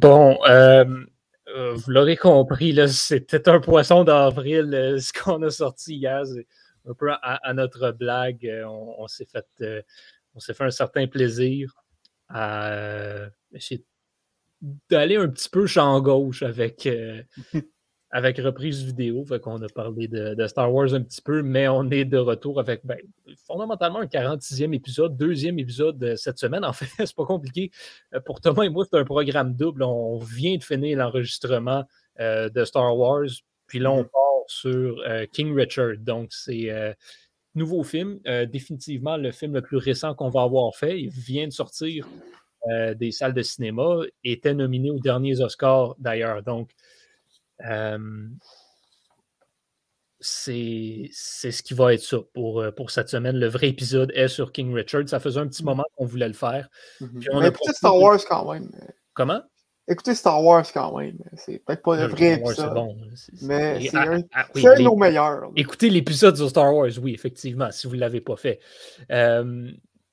Bon, euh, euh, vous l'aurez compris, c'était un poisson d'avril, euh, ce qu'on a sorti hier. Un peu à, notre blague, on, s'est fait, fait un certain plaisir à essayer d'aller un petit peu champ gauche avec, avec reprise vidéo. Fait qu'on a parlé de, Star Wars un petit peu, mais on est de retour avec ben, fondamentalement un 46e épisode, deuxième épisode de cette semaine. En fait, c'est pas compliqué. Euh, pour Thomas et moi, c'est un programme double. On vient de finir l'enregistrement euh, de Star Wars, puis là, on mm-hmm. part sur euh, King Richard. Donc, c'est nouveau film, définitivement le film le plus récent qu'on va avoir fait. Il vient de sortir des salles de cinéma, était nominé aux derniers Oscars d'ailleurs. Donc, c'est ce qui va être ça pour, euh, pour cette semaine. Le vrai épisode est sur King Richard. Ça faisait un petit mmh. moment qu'on voulait le faire. Mmh écoutez Star Wars quand même. Comment? Écoutez Star Wars quand même. C'est peut-être pas le vrai épisode. Bon. Mais c'est un, ah, de nos meilleurs. Écoutez l'épisode sur Star Wars, oui, effectivement, si vous ne l'avez pas fait.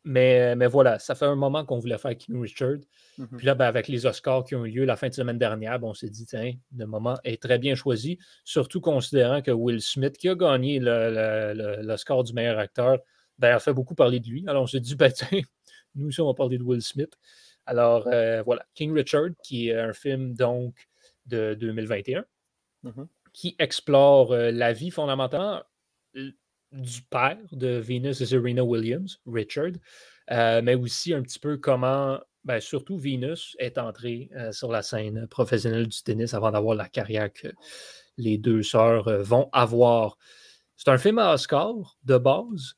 Mais, mais voilà, ça fait un moment qu'on voulait faire King Richard. Mmh Puis là, ben, avec les Oscars qui ont eu lieu la fin de semaine dernière, ben, on s'est dit, tiens, le moment est très bien choisi, surtout considérant que Will Smith, qui a gagné l'Oscar du meilleur acteur, ben, a fait beaucoup parler de lui. Alors on s'est dit, ben, tiens, nous aussi, on va parler de Will Smith. Alors euh, voilà, King Richard, qui est un film donc de 2021, mmh qui explore euh, la vie fondamentalement du père de Venus et Serena Williams, Richard, euh, mais aussi un petit peu comment ben, surtout Venus est entrée euh, sur la scène professionnelle du tennis avant d'avoir la carrière que les deux sœurs euh, vont avoir. C'est un film à Oscar de base.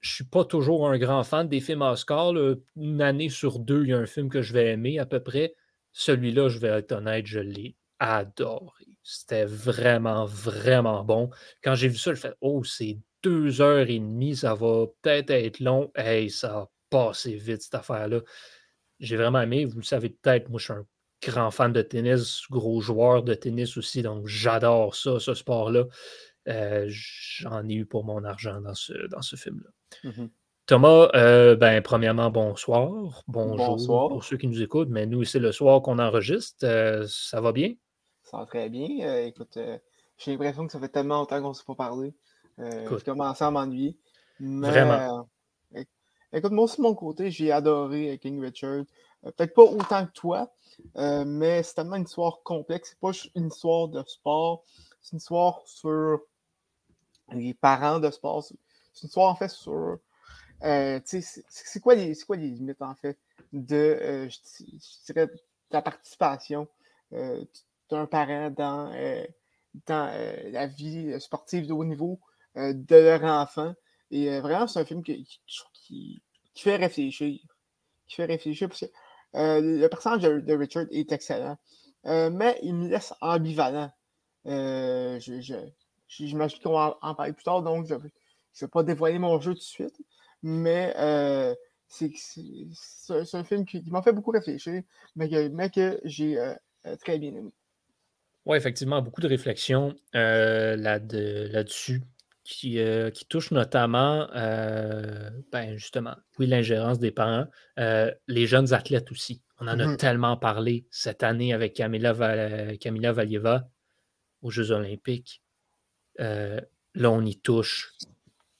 Je ne suis pas toujours un grand fan des films à Oscar. Une année sur deux, il y a un film que je vais aimer à peu près. Celui-là, je vais être honnête, je l'ai adoré. C'était vraiment, vraiment bon. Quand j'ai vu ça, je fais Oh, c'est deux heures et demie, ça va peut-être être long. Hey, ça a passé vite cette affaire-là j'ai vraiment aimé. Vous le savez peut-être, moi, je suis un grand fan de tennis, gros joueur de tennis aussi, donc j'adore ça, ce sport-là. Euh, j'en ai eu pour mon argent dans ce, dans ce film-là. Mmh Thomas, euh, ben, premièrement, bonsoir. Bonjour pour ceux qui nous écoutent, mais nous, c'est le soir qu'on enregistre. Euh, ça va bien? Ça va très bien. écoute, j'ai l'impression que ça fait tellement longtemps qu'on ne s'est pas parlé. j'ai commencé à m'ennuyer. Vraiment. Écoute, moi aussi, de mon côté, j'ai adoré euh, King Richard. Euh, peut-être pas autant que toi, euh, mais c'est tellement une histoire complexe. C'est pas une histoire de sport. C'est une histoire sur les parents de sport. C'est une histoire, en fait, sur. c'est quoi, les, quoi les limites, en fait, de, je, dirais, la participation d'un parent dans, dans la vie sportive de haut niveau de leur enfant. Et vraiment, c'est un film qui, qui, fait réfléchir. Qui fait réfléchir parce que euh, le personnage de, Richard est excellent. Euh, mais il me laisse ambivalent. Euh, J'imagine qu'on va en parler plus tard, donc je ne vais pas dévoiler mon jeu tout de suite. Mais euh, c'est un film qui, m'a fait beaucoup réfléchir, mais que, que j'ai très bien aimé. Oui, effectivement, beaucoup de réflexions là-dessus. Euh, qui, touche notamment, euh, ben justement, oui, l'ingérence des parents, euh, les jeunes athlètes aussi. On en a mmh tellement parlé cette année avec Camila, Valieva aux Jeux olympiques. là, on y touche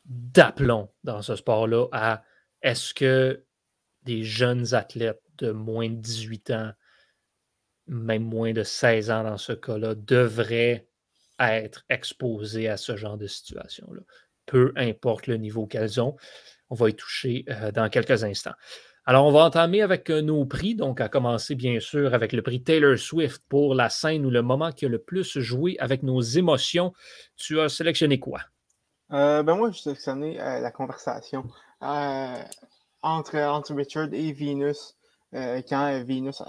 d'aplomb dans ce sport-là à est-ce que des jeunes athlètes de moins de 18 ans, même moins de 16 ans dans ce cas-là, devraient être exposées à ce genre de situation-là. Peu importe le niveau qu'elles ont, on va y toucher euh, dans quelques instants. Alors, on va entamer avec euh, nos prix, donc à commencer bien sûr avec le prix Taylor Swift pour la scène ou le moment qui a le plus joué avec nos émotions. Tu as sélectionné quoi? Euh, ben moi, j'ai sélectionné la conversation entre, entre Richard et Venus quand Venus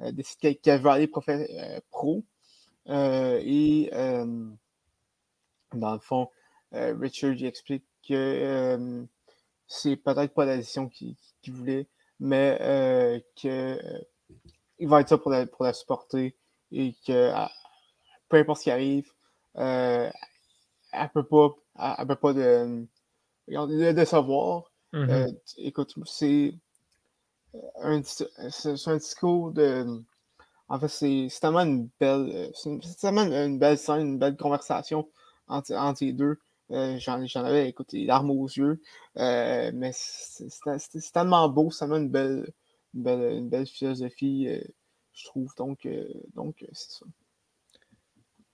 décide qu'elle veut aller pro. Euh, et euh, dans le fond, euh, Richard explique que c'est peut-être pas la décision qu'il voulait, mais qu'il va être ça pour la, pour la supporter et que peu importe ce qui arrive, elle ne peut pas, elle, peut pas de, de, savoir. Mm-hmm. écoute, c'est un, c'est un discours de. En fait, c'est tellement une belle. C'est tellement une belle scène, une belle conversation entre, entre les deux. Euh, j'en, avais écouté larmes aux yeux. Euh, mais c'est, tellement beau, c'est tellement une belle, une belle, philosophie, euh, je trouve. Donc, c'est ça.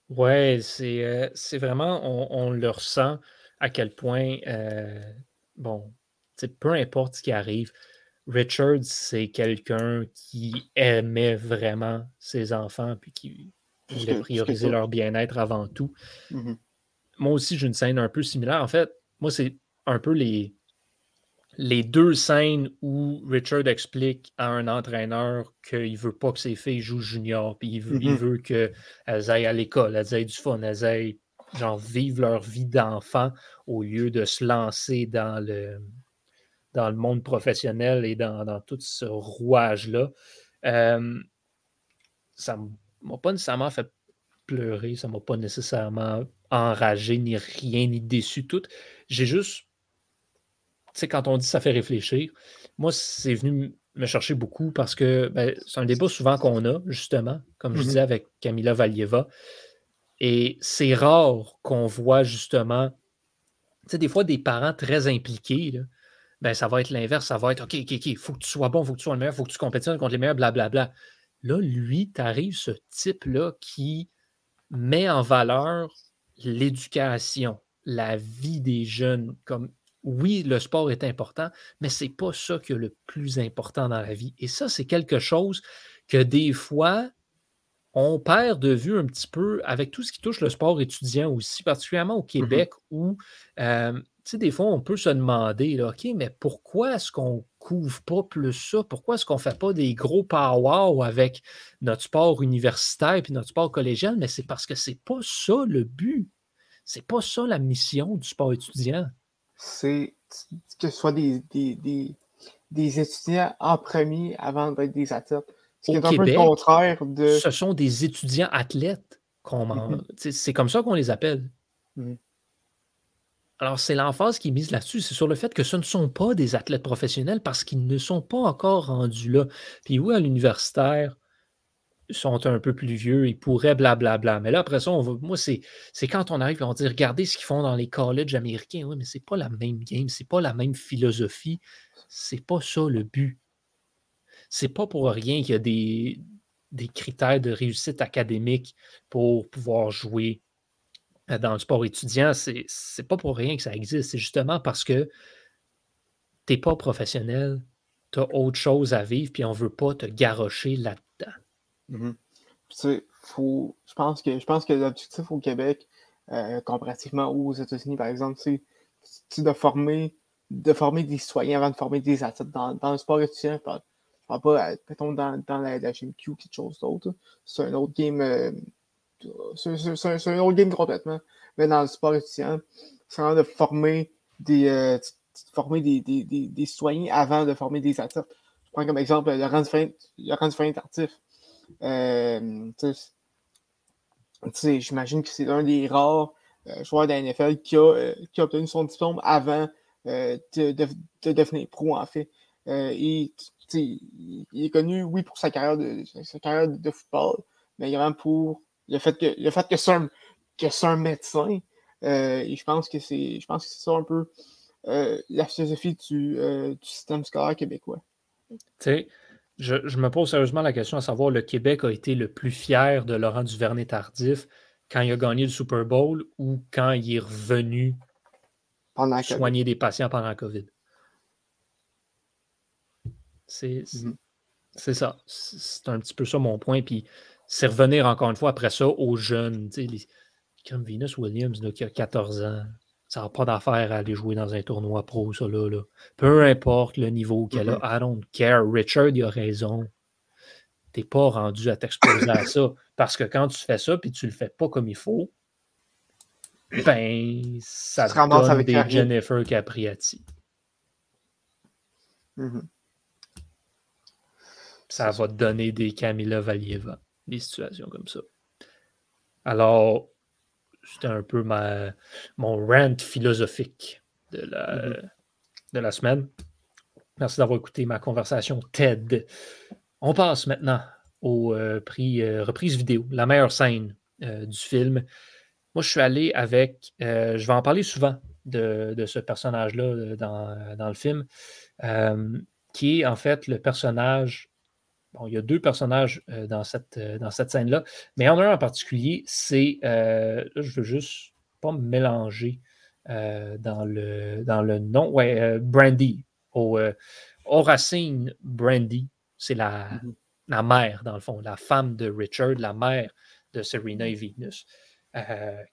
Ouais, c'est, c'est vraiment, on, on, le ressent à quel point, bon, peu importe ce qui arrive, Richard, c'est quelqu'un qui aimait vraiment ses enfants puis qui voulait prioriser leur bien-être avant tout. Mm-hmm. Moi aussi, j'ai une scène un peu similaire. En fait, moi, c'est un peu les, les deux scènes où Richard explique à un entraîneur qu'il ne veut pas que ses filles jouent junior, puis il veut, il mm-hmm. veut qu'elles aillent à l'école, elles aient du fun, elles aillent genre vivre leur vie d'enfant au lieu de se lancer dans le, dans le monde professionnel et dans, tout ce rouage-là. Euh, ça ne m'a pas nécessairement fait pleurer, ça ne m'a pas nécessairement enragé, ni rien, ni déçu, tout. J'ai juste, tu sais, quand on dit ça fait réfléchir, moi, c'est venu me chercher beaucoup parce que ben, c'est un débat souvent qu'on a, justement, comme je mm-hmm. disais avec Camila Valieva. Et c'est rare qu'on voit justement, tu sais, des fois des parents très impliqués, là, ben, ça va être l'inverse. Ça va être OK, OK, OK, il faut que tu sois bon, il faut que tu sois le meilleur, il faut que tu compétitionnes contre les meilleurs, blablabla. Là, lui, tu arrives ce type-là qui met en valeur l'éducation, la vie des jeunes. Comme oui, le sport est important, mais ce n'est pas ça qui est le plus important dans la vie. Et ça, c'est quelque chose que des fois, on perd de vue un petit peu avec tout ce qui touche le sport étudiant aussi, particulièrement au mmh Québec, où euh, sais, des fois, on peut se demander, là, OK, mais pourquoi est-ce qu'on ne couvre pas plus ça? Pourquoi est-ce qu'on ne fait pas des gros power avec notre sport universitaire et notre sport collégial? Mais c'est parce que c'est pas ça le but. C'est pas ça la mission du sport étudiant. C'est que ce soit des, des, étudiants en premier avant d'être des athlètes. Ce qui est un peu le contraire de. Ce sont des étudiants athlètes. Mm-hmm. C'est comme ça qu'on les appelle. Mm-hmm. Alors, c'est l'emphase qui mise là-dessus, c'est sur le fait que ce ne sont pas des athlètes professionnels parce qu'ils ne sont pas encore rendus là. Puis oui, à l'universitaire, ils sont un peu plus vieux, ils pourraient blablabla. Mais là, après ça, moi, c'est, quand on arrive on dit regardez ce qu'ils font dans les colleges américains. Oui, mais c'est pas la même game, c'est pas la même philosophie. C'est pas ça le but. C'est pas pour rien qu'il y a des, des critères de réussite académique pour pouvoir jouer dans le sport étudiant, c'est, c'est pas pour rien que ça existe. C'est justement parce que tu n'es pas professionnel, tu as autre chose à vivre, puis on veut pas te garrocher là-dedans. Mm-hmm. faut, je pense que je pense que l'objectif au Québec, euh, comparativement aux États-Unis, par exemple, c'est de former, de former des citoyens avant de former des athlètes dans, le sport étudiant. Je parle, pas, euh, mettons, dans, dans la, la GMQ, quelque chose d'autre. C'est un autre game. C'est un autre game complètement. Mais dans le sport étudiant, c'est vraiment de former des, euh, former des, des, des, citoyens avant de former des athlètes. Je prends comme exemple Laurent Dufresne Tartif. Euh, J'imagine que c'est un des rares euh, joueurs de la NFL qui a, euh, qui a obtenu son diplôme avant de, de, de, devenir pro, en fait. il est connu, oui, pour sa carrière de, sa carrière de football, mais vraiment pour le fait que, le fait que c'est un, que un médecin, euh, et je pense que c'est je pense que c'est ça un peu euh, la philosophie du, euh, du, système scolaire québécois. Tu sais, je, je, me pose sérieusement la question à savoir le Québec a été le plus fier de Laurent Duvernay-Tardif quand il a gagné le Super Bowl ou quand il est revenu pendant soigner des patients pendant la COVID? C'est mm-hmm. ça. C'est un petit peu ça mon point. Puis c'est revenir encore une fois après ça aux jeunes. Les, comme Venus Williams qui a 14 ans. Ça n'a pas d'affaire à aller jouer dans un tournoi pro, ça là. là. Peu importe le niveau qu'elle a, mm-hmm. I don't care. Richard, il a raison. T'es pas rendu à t'exposer à ça. Parce que quand tu fais ça puis tu le fais pas comme il faut, ben, ça te donne avec des Jennifer Capriati. Mm-hmm. Ça va te donner des Camila Valieva des situations comme ça. Alors, c'était un peu mon rant philosophique de la, mm-hmm. de la semaine. Merci d'avoir écouté ma conversation TED. On passe maintenant au prix reprise vidéo, la meilleure scène du film. Moi, je suis allé avec, je vais en parler souvent de, ce personnage-là dans, dans, le film, qui est en fait le personnage Bon, il y a deux personnages dans cette, dans cette scène-là, mais en un en particulier, c'est. là, je veux juste pas me mélanger dans, le, dans le nom. Ouais, Brandy. Au, Racine Brandy, c'est la, mm-hmm. la mère, dans le fond, la femme de Richard, la mère de Serena et Venus.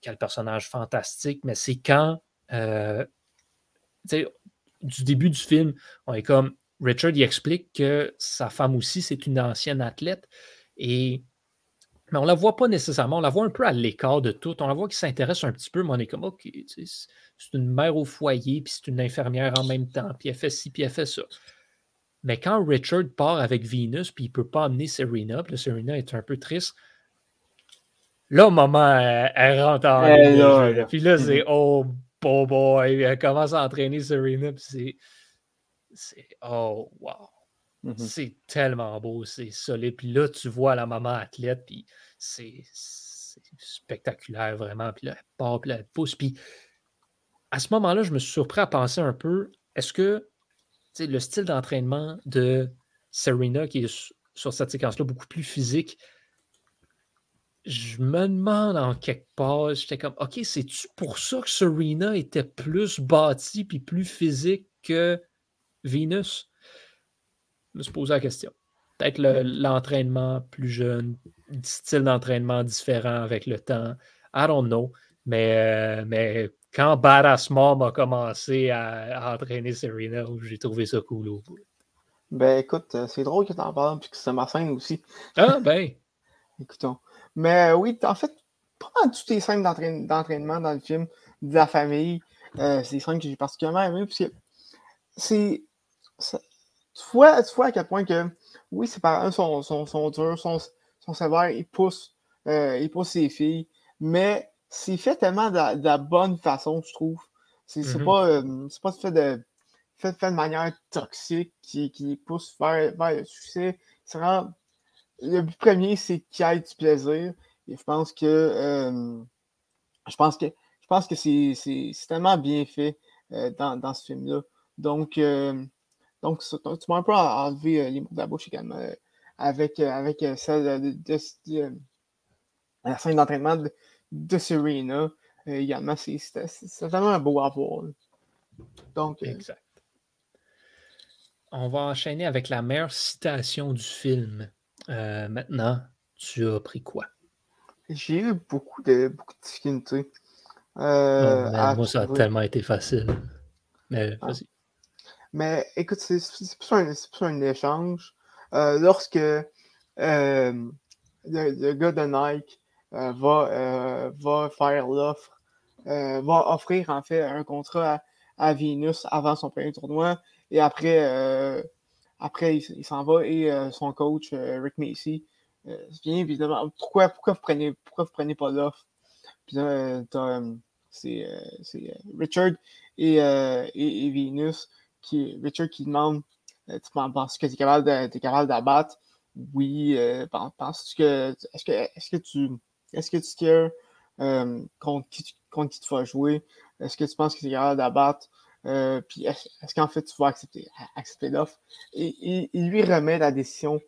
quel personnage fantastique, mais c'est quand. du début du film, on est comme Richard il explique que sa femme aussi, c'est une ancienne athlète. Et mais on ne la voit pas nécessairement. On la voit un peu à l'écart de tout. On la voit qui s'intéresse un petit peu, mais on est comme, OK, c'est une mère au foyer, puis c'est une infirmière en même temps, puis elle fait ci, puis elle fait ça. Mais quand Richard part avec Venus, puis il ne peut pas amener Serena, puis Serena est un peu triste, là, maman, elle, rentre en ligne. Puis là, c'est, oh, boy, elle commence à entraîner Serena, puis c'est c'est oh wow. Mmh c'est tellement beau, c'est solide. Puis là, tu vois la maman athlète, puis c'est spectaculaire vraiment. Puis là, elle part, puis là, elle pousse. Puis à ce moment-là, je me suis surpris à penser un peu est-ce que le style d'entraînement de Serena, qui est sur cette séquence-là beaucoup plus physique, je me demande en quelque part, j'étais comme, OK, c'est-tu pour ça que Serena était plus bâtie puis plus physique que Venus? Je me suis posé la question. Peut-être l'entraînement plus jeune, style d'entraînement différent avec le temps. I don't know. Mais, euh, mais quand Badass Mom a commencé à, entraîner Serena, j'ai trouvé ça cool au bout. Ben écoute, euh, c'est drôle que tu en parles, puisque c'est ma scène aussi. Ah ben. Écoutons. Mais euh, oui, en fait, pas toutes les scènes d'entraînement dans le film, de la famille, c'est des scènes que j'ai particulièrement aimées, puisque c'est tu, vois, tu vois à quel point que, oui, ses parents sont, sont, sont durs, sont, sont sévères, ils poussent, euh, ils poussent ses filles, mais c'est fait tellement de la, bonne façon, je trouve. C'est mm-hmm. pas, euh, pas fait de, fait, fait, de manière toxique qui, qui pousse vers, vers le succès. C'est vraiment. Le but premier, c'est qu'il y ait du plaisir. Et je pense que. Euh, je pense que, je pense que c'est tellement bien fait dans, dans, ce film-là. Donc, donc, tu m'as un peu enlevé euh, les mots de la bouche également euh, avec, euh, avec celle de, la scène d'entraînement de, Serena. également, c'est vraiment beau à voir. Donc, exact. On va enchaîner avec la meilleure citation du film. maintenant, tu as pris quoi? J'ai eu beaucoup de, beaucoup de difficultés. Oh, moi, ça a tellement été facile. Mais ah. vas-y. Mais écoute, c'est plus, un, un échange. Euh, lorsque euh, le, gars de Nike euh, va, va faire l'offre, va offrir en fait un contrat à, Venus avant son premier tournoi, et après, après il, s'en va et son coach, Rick Macy, vient évidemment pourquoi, pourquoi, vous prenez, pourquoi vous prenez pas l'offre? Puis là, c'est Richard et, et, et Venus qui, Richard qui demande euh, Tu penses que tu es capable d'abattre? Oui. Euh, penses que. Est-ce que, est que tu. Est-ce que tu euh, contre, qui, contre qui tu vas jouer? Est-ce que tu penses que tu es capable d'abattre? Puis est-ce, qu'en fait tu vas accepter, accepter l'offre? Et, il lui remet la décision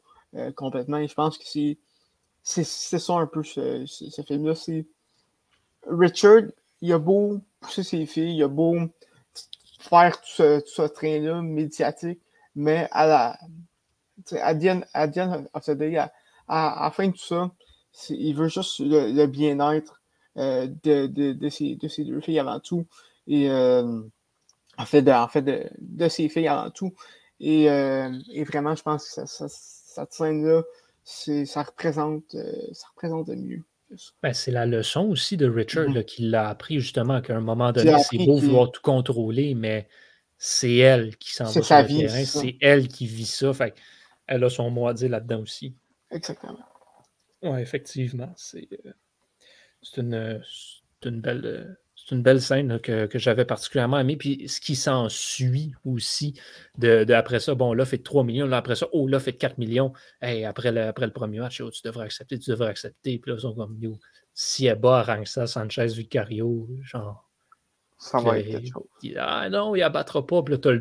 complètement. Je pense que c'est. Ça un peu ce, ce, film-là. C'est Richard, il a beau pousser ses filles, il a beau faire tout ce, train-là médiatique, mais à la à Diane, à, Diane à, la fin de tout ça, il veut juste le, bien-être euh, de, de, de, ces, de, ces, deux filles avant tout. Et euh, en fait, de, en fait de, ces filles avant tout. Et, euh, et vraiment, je pense que ça, cette scène-là, ça représente, ça représente le mieux. Ben, c'est la leçon aussi de Richard mmh qui l'a appris justement qu'à un moment donné, c'est beau vouloir tout contrôler, mais c'est elle qui s'en va sur le terrain, c'est elle qui vit ça. Fait elle a son mot à dire là-dedans aussi. Exactement. Oui, effectivement. C'est euh, une, une, belle, une belle scène que, j'avais particulièrement aimé. Puis ce qui s'ensuit aussi, de, après ça, bon, là, fait 3 millions. Là, après ça, oh, là, fait 4 millions. Hey, après, le, après le premier match, oh, tu devrais accepter, tu devrais accepter. Puis là, ils sont comme, yo, si elle bat ça, Sanchez, Vicario, genre. Ça va être quelque chose. ah non, il abattra pas. Puis là, t'as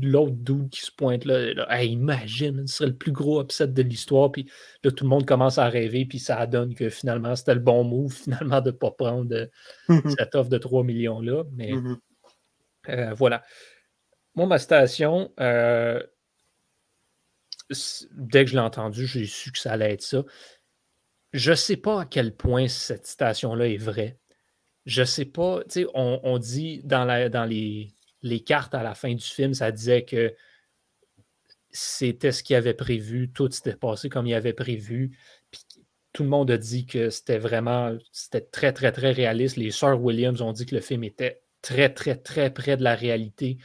l'autre dude qui se pointe là. imagine, ce serait le plus gros upset de l'histoire. Puis là, tout le monde commence à rêver. Puis ça donne que finalement, c'était le bon move, finalement, de ne pas prendre euh, cette offre de 3 millions-là. Mais mm-hmm. euh, voilà. Moi, ma station, euh, dès que je l'ai entendu, j'ai su que ça allait être ça. Je ne sais pas à quel point cette citation-là est vraie. Je ne sais pas, tu sais, on, dit dans, la, dans les, les, cartes à la fin du film, ça disait que c'était ce qu'il avait prévu, tout s'était passé comme il avait prévu. Tout le monde a dit que c'était vraiment, c'était très, très, très réaliste. Les sœurs Williams ont dit que le film était très, très, très près de la réalité.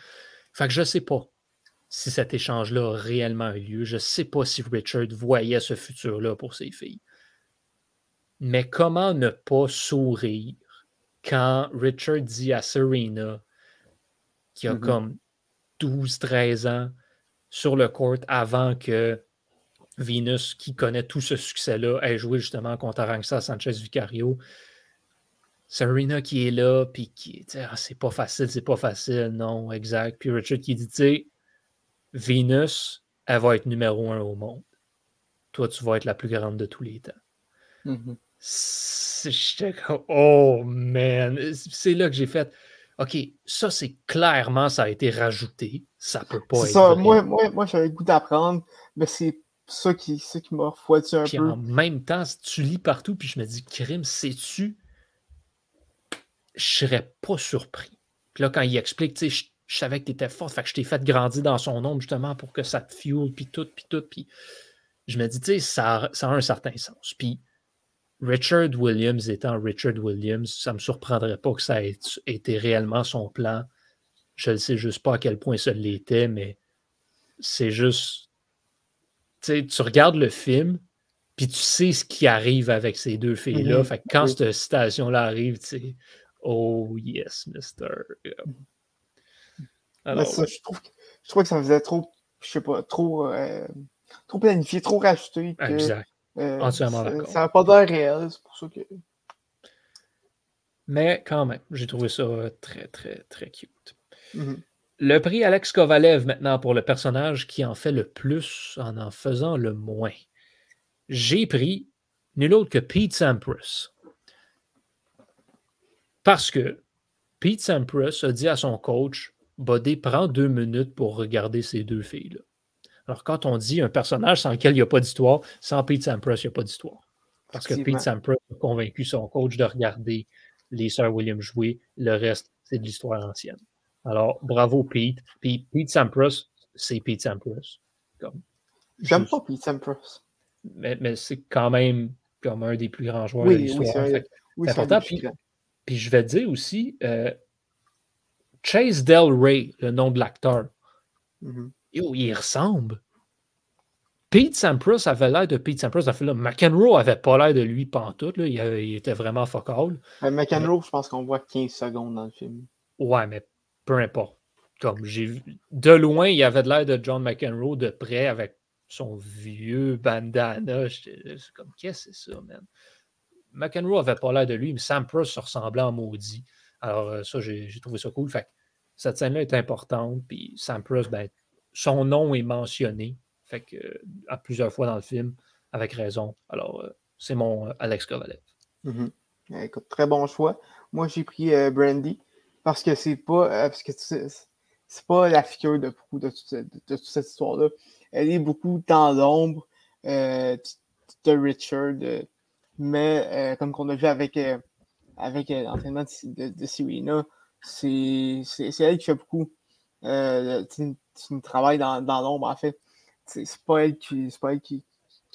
Fait que je ne sais pas si cet échange-là a réellement eu lieu. Je ne sais pas si Richard voyait ce futur-là pour ses filles. Mais comment ne pas sourire quand Richard dit à Serena, qui a mm-hmm. comme 12-13 ans sur le court avant que Venus, qui connaît tout ce succès-là, ait joué justement contre Arantxa Sanchez Vicario. Serena qui est là, puis qui dit ah, c'est pas facile, c'est pas facile, non, exact. Puis Richard qui dit tu sais, Venus, elle va être numéro un au monde. Toi, tu vas être la plus grande de tous les temps. Mm-hmm oh man, c'est là que j'ai fait. OK, ça, c'est clairement, ça a été rajouté. Ça peut pas être. Ça, moi, moi, moi j'avais le goût d'apprendre, mais c'est ça qui, qui m'a refroidi un puis peu. En même temps, tu lis partout, puis je me dis, crime, sais-tu? Je serais pas surpris. Puis là, quand il explique, tu sais, je, savais que tu étais forte, fait que je t'ai fait grandir dans son ombre justement pour que ça te fuel, puis tout, puis tout. Puis je me dis, tu sais, ça, ça a un certain sens. Puis Richard Williams étant Richard Williams, ça ne me surprendrait pas que ça ait été réellement son plan. Je ne sais juste pas à quel point ça l'était, mais c'est juste. Tu regardes le film, puis tu sais ce qui arrive avec ces deux filles-là. Mm-hmm. Fait quand cette citation-là arrive, tu sais, oh yes, mister. Alors, je, trouve, je trouve que ça faisait trop, je sais pas, trop, euh, trop planifié, trop rajouté. Exact. Euh, ça n'a pas d'air réel, c'est pour ça que. Mais quand même, j'ai trouvé ça très, très, très cute. Mm-hmm. Le prix Alex Kovalev maintenant pour le personnage qui en fait le plus en en faisant le moins. J'ai pris nul autre que Pete Sampras. Parce que Pete Sampras a dit à son coach Buddy, prends deux minutes pour regarder ces deux filles-là. Alors, quand on dit un personnage sans lequel il n'y a pas d'histoire, sans Pete Sampras, il n'y a pas d'histoire. Parce que Pete Sampras a convaincu son coach de regarder les sœurs Williams jouer. Le reste, c'est de l'histoire ancienne. Alors, bravo Pete. Puis Pete Sampras, c'est Pete Sampras. J'aime pas Pete Sampras. Mais, c'est quand même comme un des plus grands joueurs de l'histoire. Oui, c'est important. Puis, je vais dire aussi, euh, Chase Del Rey, le nom de l'acteur. Il ressemble. Pete Sampras avait l'air de Pete Sampras. Là, McEnroe avait pas l'air de lui pantoute. Là. Il, était vraiment focal. McEnroe, je pense qu'on voit 15 secondes dans le film. Ouais, mais peu importe. Comme j'ai vu, de loin, il avait l'air de John McEnroe, de près, avec son vieux bandana. C'est comme, qu'est-ce que c'est ça, man? McEnroe avait pas l'air de lui, mais Sampras se ressemblait en maudit. Alors, euh, ça, j'ai trouvé ça cool. Fait cette scène-là est importante. Puis Sampras, ben, son nom est mentionné fait que, à plusieurs fois dans le film, avec raison. Alors, euh, c'est mon euh, Alex Kovalev. Mm-hmm. Écoute, très bon choix. Moi, j'ai pris euh, Brandy parce que c'est pas parce que c'est pas la figure de de, toute cette histoire-là. Elle est beaucoup dans l'ombre de Richard, mais comme on a vu avec, avec l'entraînement de, de, Serena, c'est elle qui fait beaucoup tu travailles dans, dans l'ombre, en fait. C'est pas elle, qui, pas elle qui,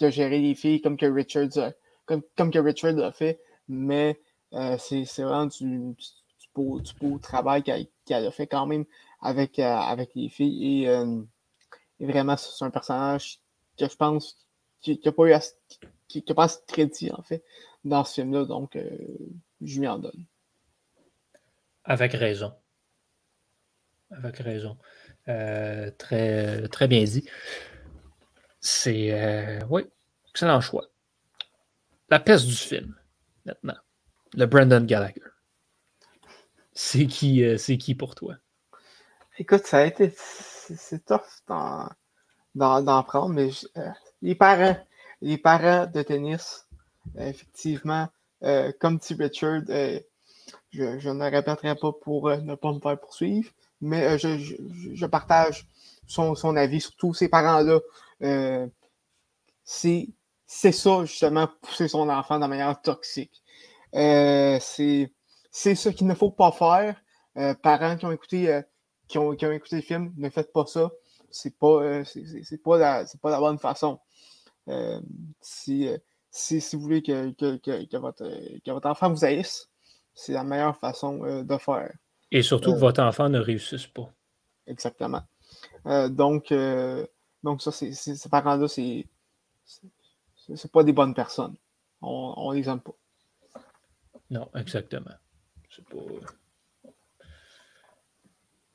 a géré les filles comme que Richard a, comme, comme que Richard l'a fait, mais euh, c'est vraiment du, beau, du, beau, travail qu'elle a fait quand même avec, euh, avec les filles. Et, euh, et vraiment, c'est un personnage que je pense qui n'a pas eu qui, qui pas assez de crédit, en fait, dans ce film-là. Donc, je lui en donne. Avec raison. Avec raison. Euh, très, très bien dit. C'est. Euh, oui, excellent choix. La peste du film, maintenant. Le Brandon Gallagher. C'est qui, euh, c'est qui pour toi? Écoute, ça a été. C'est tough d'en prendre, mais les parents, les parents de tennis, effectivement, comme T. Richard, je, ne répéterai pas pour ne pas me faire poursuivre, mais je, partage son, son, avis sur tous ces parents-là. c'est c'est ça, justement, pousser son enfant de manière toxique. Euh, c'est ça qu'il ne faut pas faire. Euh, parents qui ont écouté euh, qui, ont, qui, ont, écouté le film, ne faites pas ça. C'est pas, pas, la, pas la bonne façon. si, si, si, vous voulez que, que, que, votre, que votre enfant vous haïsse, c'est la meilleure façon de faire. Et surtout que votre enfant ne réussisse pas. Exactement. donc, donc, ça, c'est, ces parents-là, c'est c'est pas des bonnes personnes. On, on les aime pas. Non, exactement. C'est pas.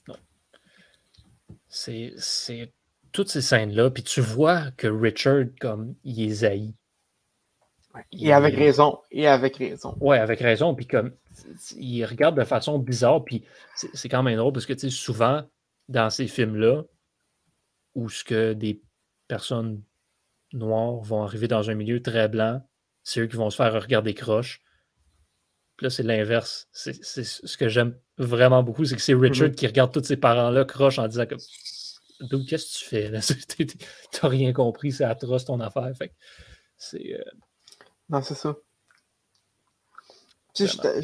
Non. C'est. Toutes ces scènes-là, puis tu vois que Richard, comme, il est haï. Et avec raison. Et avec raison. Ouais, avec raison. Puis comme, il regarde de façon bizarre. Puis c'est quand même drôle parce que, tu sais, souvent, dans ces films-là, où ce que des personnes noirs vont arriver dans un milieu très blanc, c'est eux qui vont se faire regarder croche. Puis là, c'est l'inverse. C'est ce que j'aime vraiment beaucoup, c'est que c'est Richard mm-hmm. qui regarde tous ses parents-là croche en disant que D'où qu'est-ce que tu fais? T'as rien compris, c'est atroce ton affaire. Fait c'est. Euh, non, c'est ça. Tu sais,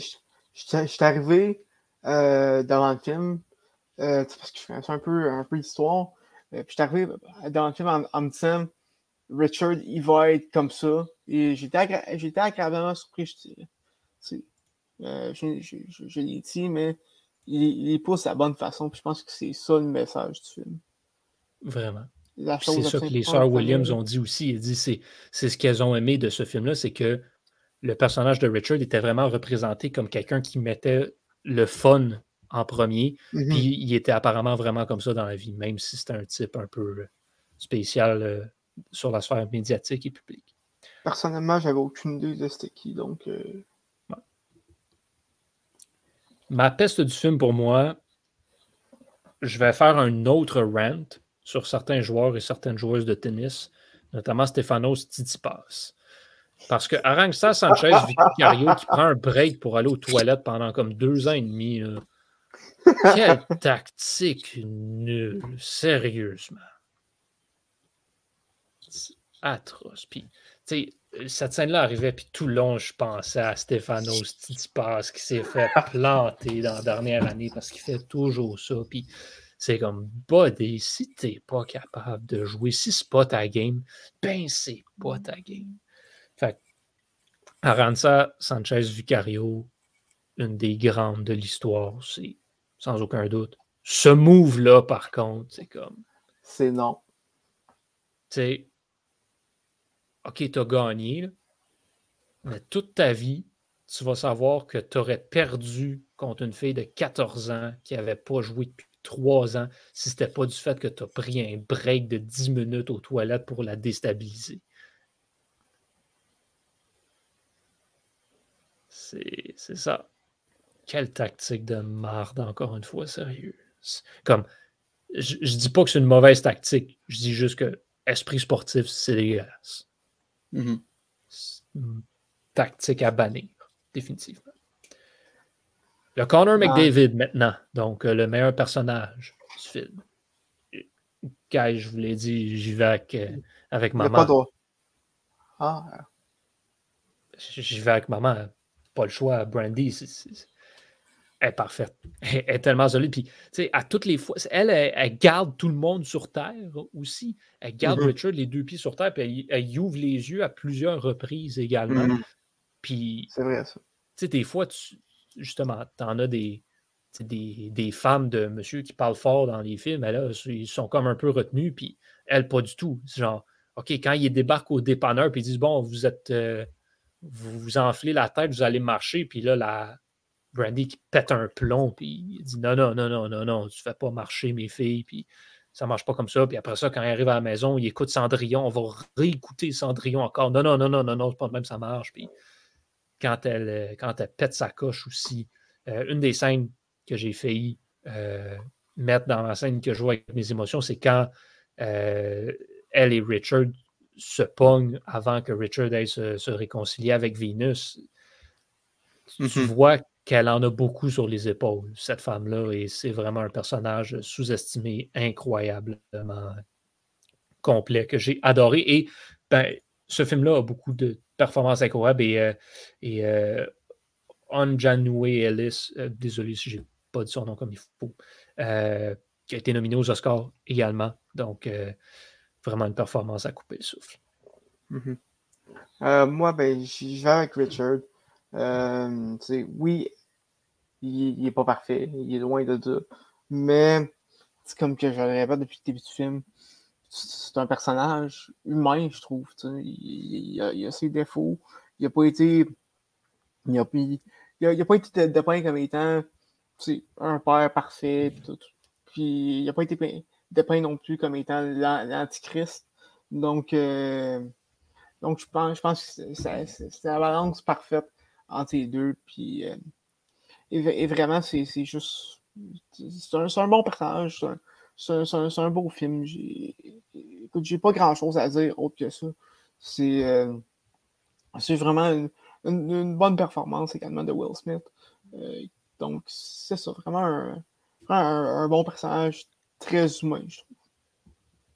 je suis arrivé euh, devant le film, euh, parce que je fais un peu, un peu l'histoire. puis je suis arrivé devant le film en, en me disant Richard, il va être comme ça. Et j'étais, agréablement surpris, je euh, je, l'ai dit, mais il, il pousse de la bonne façon. Puis je pense que c'est ça le message du film. Vraiment. C'est ça que les sœurs Williams ont dit aussi. Ils disent c'est, c'est ce qu'elles ont aimé de ce film-là, c'est que le personnage de Richard était vraiment représenté comme quelqu'un qui mettait le fun en premier. Mm-hmm. Puis il était apparemment vraiment comme ça dans la vie, même si c'était un type un peu spécial euh, sur la sphère médiatique et publique. Personnellement, j'avais aucune idée de c'était qui, donc. Euh, Ma peste du film pour moi, je vais faire un autre rant sur certains joueurs et certaines joueuses de tennis, notamment Stefanos Tsitsipas. Parce que Arangsa Sanchez Vicario qui prend un break pour aller aux toilettes pendant comme deux ans et demi. Quelle tactique nulle, sérieusement atroce. Puis, tu sais, cette scène-là arrivait, puis tout le long, je pensais à Stefanos Tsitsipas qui s'est fait planter dans la dernière année parce qu'il fait toujours ça. Puis, c'est comme, body, si t'es pas capable de jouer, si c'est pas ta game, ben c'est pas ta game. Fait Aranza Sanchez Vicario, une des grandes de l'histoire, c'est sans aucun doute. Ce move-là, par contre, c'est comme. C'est non. Tu sais, OK, tu as gagné, mais toute ta vie, tu vas savoir que tu aurais perdu contre une fille de 14 ans qui n'avait pas joué depuis 3 ans si ce n'était pas du fait que tu as pris un break de 10 minutes aux toilettes pour la déstabiliser. C'est ça. Quelle tactique de marde, encore une fois, sérieux. Comme, je, je dis pas que c'est une mauvaise tactique, je dis juste que esprit sportif, c'est dégueulasse. Mm-hmm. Tactique à bannir, définitivement. Le Connor McDavid maintenant, donc euh, le meilleur personnage du film. Guy, je vous l'ai dit, j'y vais avec, euh, avec maman. Pas ah. J'y vais avec maman. Pas le choix. Brandy, elle est parfaite. Elle est tellement solide. Puis, tu sais, à toutes les fois, elle, elle, garde tout le monde sur Terre aussi. Elle garde mm-hmm. Richard les deux pieds sur Terre, puis elle, ouvre les yeux à plusieurs reprises également. Mm-hmm. Puis. C'est vrai, ça. Tu sais, des fois, tu, justement, tu en as des, des, des, femmes de monsieur qui parlent fort dans les films, mais là, ils sont comme un peu retenus, puis elle, pas du tout. C'est genre, OK, quand ils débarquent au dépanneur, puis ils disent, bon, vous êtes. Euh, vous vous enflez la tête, vous allez marcher, puis là, la Brandy qui pète un plomb, puis il dit non, non, non, non, non, non, tu fais pas marcher mes filles, puis ça marche pas comme ça. Puis après ça, quand il arrive à la maison, il écoute Cendrillon, on va réécouter Cendrillon encore. Non, non, non, non, non, non, c'est pas de même, ça marche. Puis quand elle, euh, quand elle pète sa coche aussi, euh, une des scènes que j'ai failli euh, mettre dans la scène que je vois avec mes émotions, c'est quand elle et Richard se pognent avant que Richard aille se, réconcilier avec Venus. Tu mm-hmm. vois qu'elle en a beaucoup sur les épaules, cette femme-là, et c'est vraiment un personnage sous-estimé, incroyablement complet, que j'ai adoré. Et ben, ce film-là a beaucoup de performances incroyables et, euh, euh, Ellis, euh, désolé si je n'ai pas dit son nom comme il faut, euh, qui a été nominé aux Oscars également. Donc, vraiment une performance à couper le souffle. Mm-hmm. moi, ben, je vais avec Richard. oui, il n'est pas parfait, il est loin de ça. Mais c'est comme que je le répète depuis le début du film, c'est un personnage humain, je trouve. Il, a, a, ses défauts. Il n'a pas été. Il n'a il a, pas été dépeint comme étant un père parfait. Puis, tout. puis il n'a pas été dépeint non plus comme étant l'antichrist. Donc, euh, donc je pense, je pense que c'est la balance parfaite entre les deux. Puis, euh, et, vraiment, c'est juste. C'est un, un, bon personnage. C'est un, un, beau film. Écoute, j'ai pas grand chose à dire autre que ça. C'est euh, vraiment une, bonne performance également de Will Smith. Euh, donc, c'est ça, vraiment un, un, bon personnage très humain, je trouve.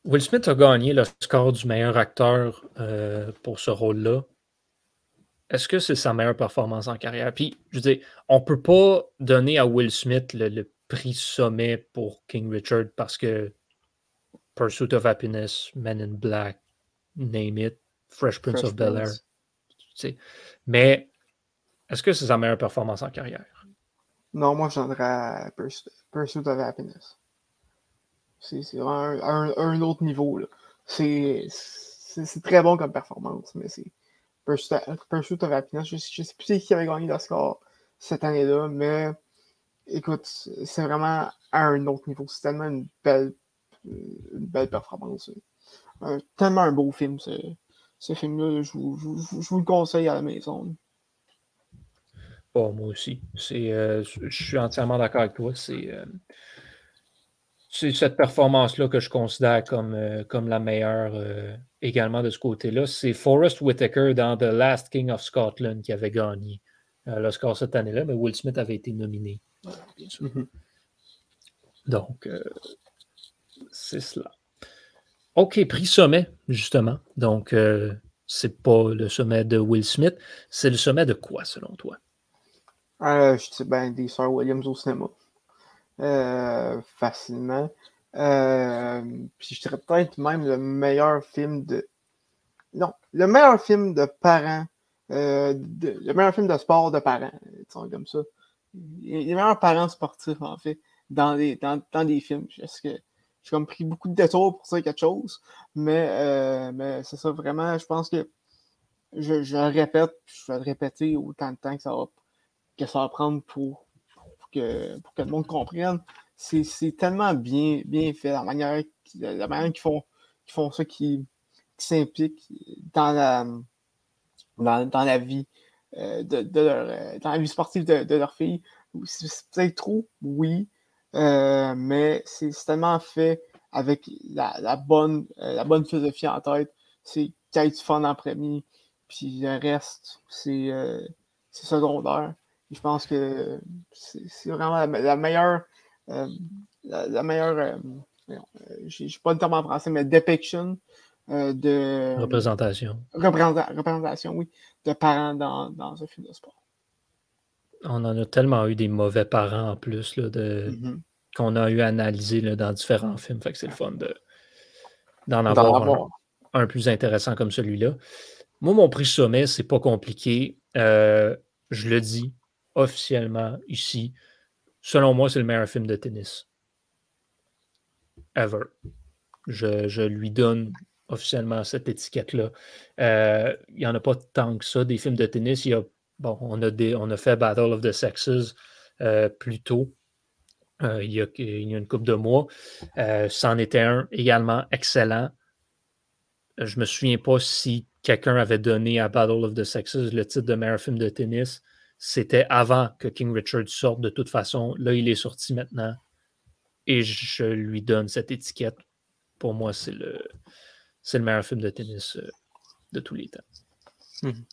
Will Smith a gagné le score du meilleur acteur euh, pour ce rôle-là est-ce que c'est sa meilleure performance en carrière? Puis, je veux dire, on peut pas donner à Will Smith le, prix sommet pour King Richard parce que Pursuit of Happiness, Men in Black, Name It, Fresh Prince of Bel Air. Mais est-ce que c'est sa meilleure performance en carrière? Non, moi, je donnerais Pursuit of Happiness. C'est un, un, autre niveau. C'est très bon comme performance, mais c'est Pursuit of Happiness. Je, je sais plus qui avait gagné l'Oscar cette année-là, mais écoute, c'est vraiment à un autre niveau. C'est tellement une belle, une belle performance. tellement un beau film, ce, ce film-là. Je, vous le conseille à la maison. Bon, moi aussi. C'est, euh, je suis entièrement d'accord avec toi. C'est, euh, c'est cette performance-là que je considère comme, euh, comme la meilleure euh, également de ce côté-là. C'est Forrest Whitaker dans The Last King of Scotland qui avait gagné euh, l'Oscar cette année-là, mais Will Smith avait été nominé, bien sûr. Mm-hmm. Donc, c'est cela. OK, prix sommet, justement. Donc, c'est pas le sommet de Will Smith, c'est le sommet de quoi, selon toi? je sais bien, des Sir Williams au cinéma. Euh, facilement. Euh, puis je dirais peut-être même le meilleur film de. Non, le meilleur film de parents. Euh, le meilleur film de sport de parents, comme ça. Les meilleurs parents sportifs, en fait, dans, les, dans, dans des films. Que j'ai comme pris beaucoup de détours pour ça quelque chose. Mais, mais c'est ça, vraiment, je pense que je, je répète, je vais le répéter autant de temps que ça va, que ça va prendre pour que, pour que le monde comprenne. C'est tellement bien, bien fait, la manière, la manière qu'ils font, font ça, qui, s'impliquent dans la, dans, la vie euh, de, leur, euh, dans la vie sportive de, leur fille. C'est peut-être trop, oui, euh, mais c'est tellement fait avec la, bonne, la bonne philosophie en tête. C'est qu'il du fun en premier, puis le reste, c'est secondaire je pense que c'est vraiment la, meilleure, euh, la, meilleure, euh, euh, je ne sais pas le terme en français, mais depiction de. Représentation. représentation, oui, de parents dans, dans un film de sport. On en a tellement eu des mauvais parents en plus là, de, mm-hmm. qu'on a eu là, dans différents films. Fait que c'est le fun de, d'en avoir, Un, plus intéressant comme celui-là. Moi, mon prix sommet, c'est pas compliqué. je le dis, officiellement ici. Selon moi, c'est le meilleur film de tennis. Ever. Je, lui donne officiellement cette étiquette-là. Euh, il n'y en a pas tant que ça, des films de tennis. Il y a bon, on a, fait Battle of the Sexes plus tôt. il, y a, il, y a, une couple de mois. c'en était un également excellent. Je me souviens pas si quelqu'un avait donné à Battle of the Sexes le titre de meilleur film de tennis. C'était avant que King Richard sorte de toute façon. Là, il est sorti maintenant. Et je lui donne cette étiquette. Pour moi, c'est le, meilleur film de tennis euh, de tous les temps. Mhm.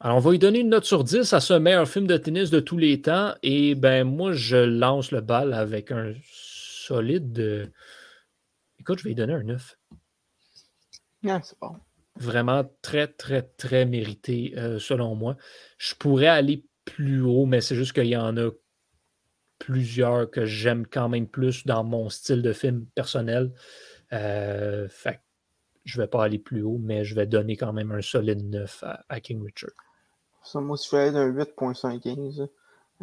Alors, on va lui donner une note sur 10 à ce meilleur film de tennis de tous les temps. Et ben moi, je lance le bal avec un solide. Écoute, je vais lui donner un 9. Ah, c'est bon vraiment très, très, très mérité, euh, selon moi. Je pourrais aller plus haut, mais c'est juste qu'il y en a plusieurs que j'aime quand même plus dans mon style de film personnel. Euh, fait je ne vais pas aller plus haut, mais je vais donner quand même un solide 9 à, King Richard. Ça, moi, si je fais un 8.75,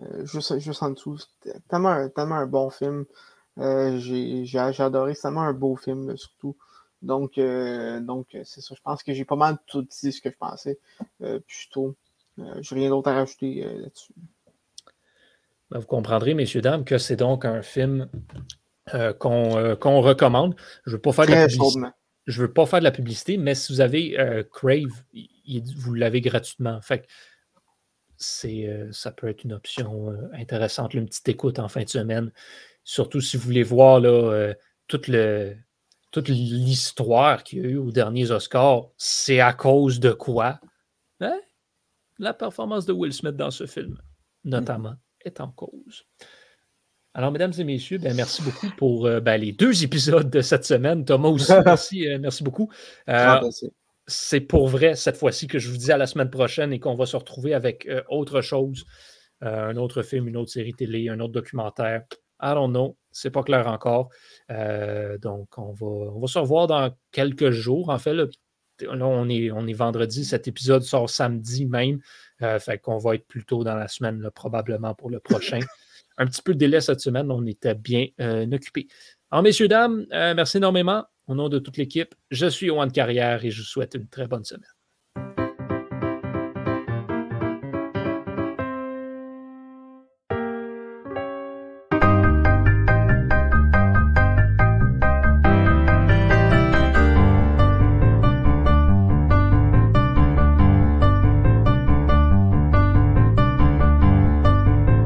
euh, juste, juste en dessous, c'était tellement, tellement, un bon film. j'ai adoré, c'est tellement un beau film, surtout. Donc, euh, donc c'est ça. Je pense que j'ai pas mal tout dit ce que je pensais euh, plutôt. Euh, je n'ai rien d'autre à rajouter là-dessus. Ben, vous comprendrez, messieurs, dames, que c'est donc un film qu'on recommande. Je ne veux pas faire de la publicité. Je veux pas faire de la publicité, mais si vous avez Crave, vous l'avez gratuitement. Fait c'est, ça peut être une option intéressante, une petite écoute en fin de semaine. Surtout si vous voulez voir là, le, toute l'histoire qu'il y a eu aux derniers Oscars, c'est à cause de quoi? Hein? La performance de Will Smith dans ce film, notamment, est en cause. Alors, mesdames et messieurs, ben, merci beaucoup pour euh, ben, les deux épisodes de cette semaine. Thomas aussi, merci, euh, merci beaucoup. Euh, c'est pour vrai cette fois-ci que je vous dis à la semaine prochaine et qu'on va se retrouver avec autre chose, un autre film, une autre série télé, un autre documentaire. I don't know, c'est pas clair encore. Euh, donc, on va, on va se revoir dans quelques jours. En fait, là, on, est, on est vendredi, cet épisode sort samedi même. Euh, fait qu'on va être plus tôt dans la semaine, probablement pour le prochain. Un petit peu de délai cette semaine, on était bien euh, occupés. Alors, messieurs, dames, merci énormément. Au nom de toute l'équipe, je suis Owen Carrière et je vous souhaite une très bonne semaine.